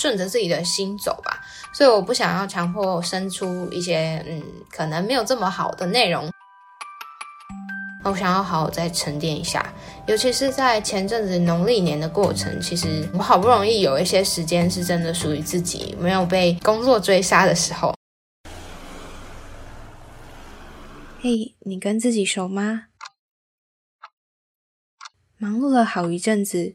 顺着自己的心走吧。所以我不想要强迫生出一些嗯可能没有这么好的内容。我想要好好再沉淀一下，尤其是在前阵子农历年的过程，其实我好不容易有一些时间是真的属于自己，没有被工作追杀的时候。嘿，你跟自己熟吗？忙碌了好一阵子，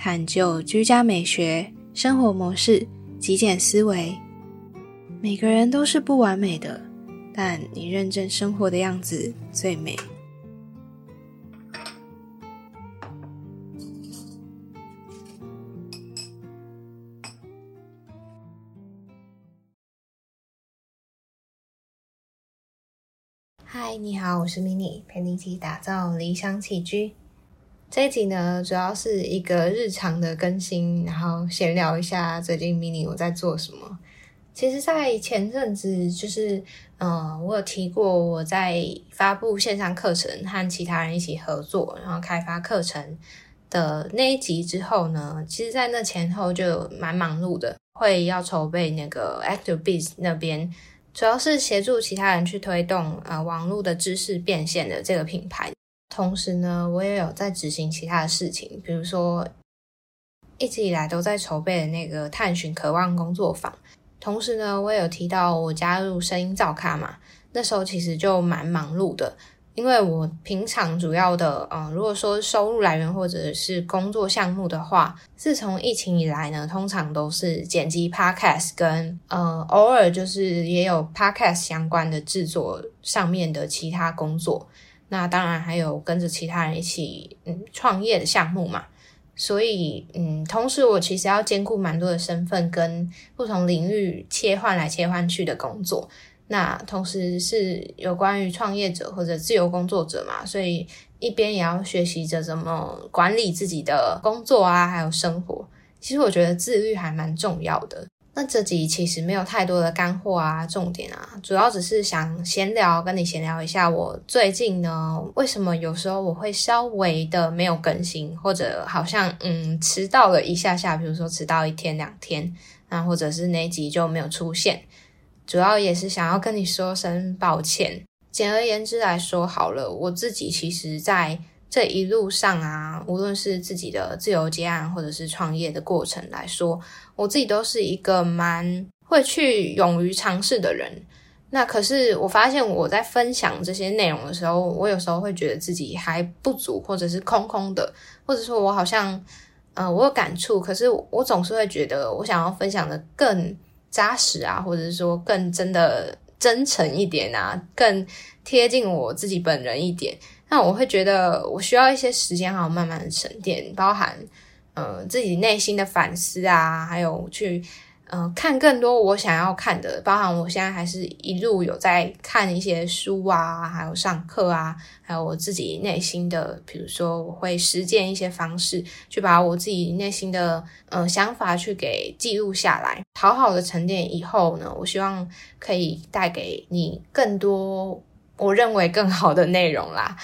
探究居家美学、生活模式、极简思维。每个人都是不完美的，但你认真生活的样子最美。嗨，你好，我是 mini，陪你一起打造理想起居。这一集呢，主要是一个日常的更新，然后闲聊一下最近 mini 我在做什么。其实，在前阵子，就是嗯，我有提过我在发布线上课程，和其他人一起合作，然后开发课程的那一集之后呢，其实，在那前后就蛮忙碌的，会要筹备那个 Active Biz 那边。主要是协助其他人去推动呃网络的知识变现的这个品牌，同时呢，我也有在执行其他的事情，比如说一直以来都在筹备的那个探寻渴望工作坊，同时呢，我也有提到我加入声音造咖嘛，那时候其实就蛮忙碌的。因为我平常主要的，嗯，如果说收入来源或者是工作项目的话，自从疫情以来呢，通常都是剪辑 podcast 跟，呃，偶尔就是也有 podcast 相关的制作上面的其他工作。那当然还有跟着其他人一起，嗯，创业的项目嘛。所以，嗯，同时我其实要兼顾蛮多的身份跟不同领域切换来切换去的工作。那同时是有关于创业者或者自由工作者嘛，所以一边也要学习着怎么管理自己的工作啊，还有生活。其实我觉得自律还蛮重要的。那这集其实没有太多的干货啊，重点啊，主要只是想闲聊，跟你闲聊一下我最近呢，为什么有时候我会稍微的没有更新，或者好像嗯迟到了一下下，比如说迟到一天两天，那或者是那集就没有出现。主要也是想要跟你说声抱歉。简而言之来说，好了，我自己其实在这一路上啊，无论是自己的自由接案或者是创业的过程来说，我自己都是一个蛮会去勇于尝试的人。那可是我发现我在分享这些内容的时候，我有时候会觉得自己还不足，或者是空空的，或者说我好像，呃，我有感触，可是我总是会觉得我想要分享的更。扎实啊，或者是说更真的真诚一点啊，更贴近我自己本人一点。那我会觉得我需要一些时间，好慢慢的沉淀，包含呃自己内心的反思啊，还有去。嗯，看更多我想要看的，包含我现在还是一路有在看一些书啊，还有上课啊，还有我自己内心的，比如说我会实践一些方式，去把我自己内心的嗯想法去给记录下来，好好的沉淀以后呢，我希望可以带给你更多我认为更好的内容啦。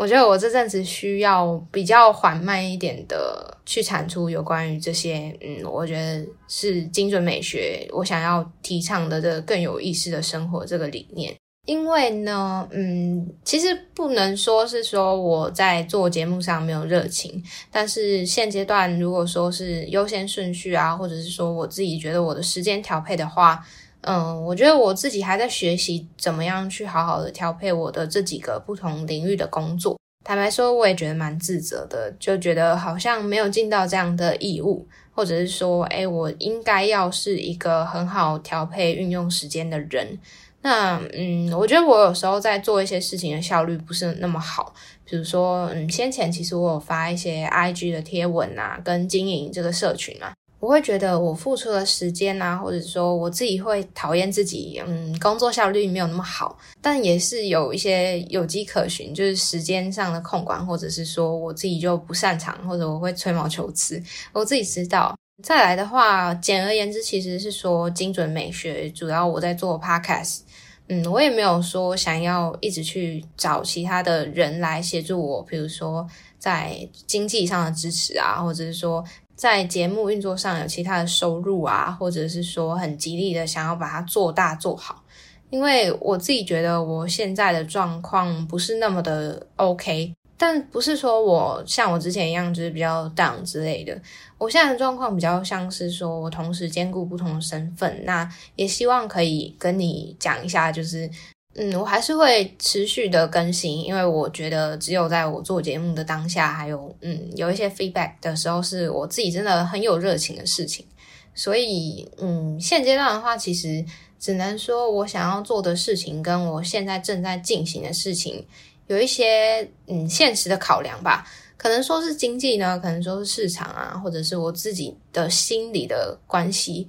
我觉得我这阵子需要比较缓慢一点的去产出有关于这些，嗯，我觉得是精准美学，我想要提倡的这更有意识的生活这个理念。因为呢，嗯，其实不能说是说我在做节目上没有热情，但是现阶段如果说是优先顺序啊，或者是说我自己觉得我的时间调配的话。嗯，我觉得我自己还在学习怎么样去好好的调配我的这几个不同领域的工作。坦白说，我也觉得蛮自责的，就觉得好像没有尽到这样的义务，或者是说，哎，我应该要是一个很好调配运用时间的人。那，嗯，我觉得我有时候在做一些事情的效率不是那么好。比如说，嗯，先前其实我有发一些 IG 的贴文啊，跟经营这个社群啊。我会觉得我付出的时间啊，或者说我自己会讨厌自己，嗯，工作效率没有那么好，但也是有一些有迹可循，就是时间上的控管，或者是说我自己就不擅长，或者我会吹毛求疵，我自己知道。再来的话，简而言之，其实是说精准美学，主要我在做 podcast，嗯，我也没有说想要一直去找其他的人来协助我，比如说在经济上的支持啊，或者是说。在节目运作上有其他的收入啊，或者是说很极力的想要把它做大做好，因为我自己觉得我现在的状况不是那么的 OK，但不是说我像我之前一样就是比较 down 之类的，我现在的状况比较像是说我同时兼顾不同的身份，那也希望可以跟你讲一下，就是。嗯，我还是会持续的更新，因为我觉得只有在我做节目的当下，还有嗯有一些 feedback 的时候，是我自己真的很有热情的事情。所以嗯，现阶段的话，其实只能说我想要做的事情，跟我现在正在进行的事情，有一些嗯现实的考量吧。可能说是经济呢，可能说是市场啊，或者是我自己的心理的关系。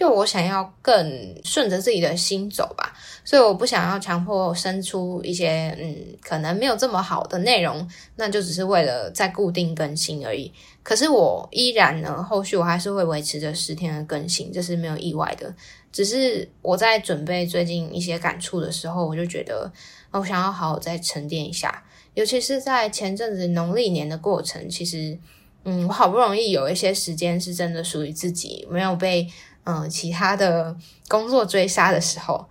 就我想要更顺着自己的心走吧，所以我不想要强迫生出一些嗯可能没有这么好的内容，那就只是为了再固定更新而已。可是我依然呢，后续我还是会维持着十天的更新，这是没有意外的。只是我在准备最近一些感触的时候，我就觉得我想要好好再沉淀一下，尤其是在前阵子农历年的过程，其实嗯，我好不容易有一些时间是真的属于自己，没有被。嗯，其他的工作追杀的时候，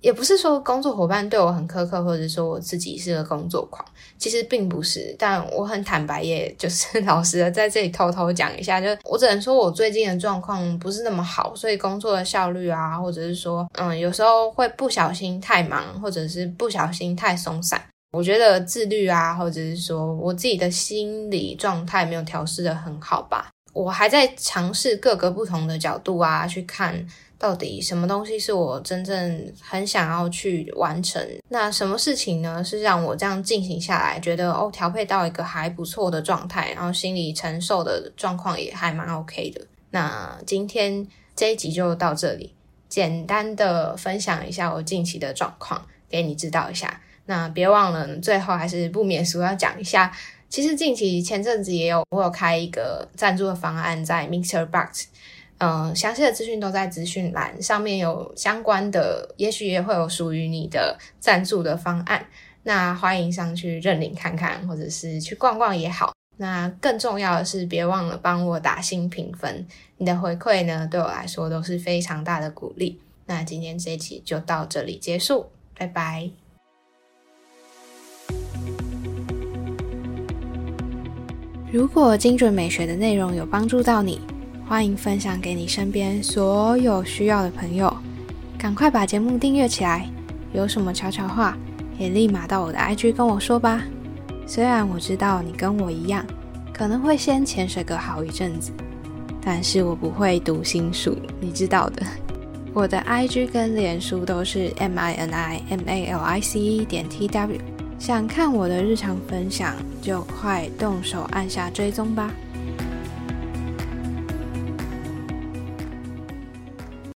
也不是说工作伙伴对我很苛刻，或者说我自己是个工作狂，其实并不是。但我很坦白，也就是 老实的在这里偷偷讲一下，就我只能说我最近的状况不是那么好，所以工作的效率啊，或者是说，嗯，有时候会不小心太忙，或者是不小心太松散。我觉得自律啊，或者是说我自己的心理状态没有调试的很好吧。我还在尝试各个不同的角度啊，去看到底什么东西是我真正很想要去完成。那什么事情呢？是让我这样进行下来，觉得哦，调配到一个还不错的状态，然后心理承受的状况也还蛮 OK 的。那今天这一集就到这里，简单的分享一下我近期的状况，给你知道一下。那别忘了，最后还是不免俗要讲一下。其实近期前阵子也有我有开一个赞助的方案在 Mixer Box，嗯，详细的资讯都在资讯栏上面有相关的，也许也会有属于你的赞助的方案，那欢迎上去认领看看，或者是去逛逛也好。那更重要的是，别忘了帮我打新评分，你的回馈呢对我来说都是非常大的鼓励。那今天这一集就到这里结束，拜拜。如果精准美学的内容有帮助到你，欢迎分享给你身边所有需要的朋友。赶快把节目订阅起来，有什么悄悄话也立马到我的 IG 跟我说吧。虽然我知道你跟我一样，可能会先潜水个好一阵子，但是我不会读心术，你知道的。我的 IG 跟脸书都是 M I N I M A L I C E 点 T W。想看我的日常分享，就快动手按下追踪吧。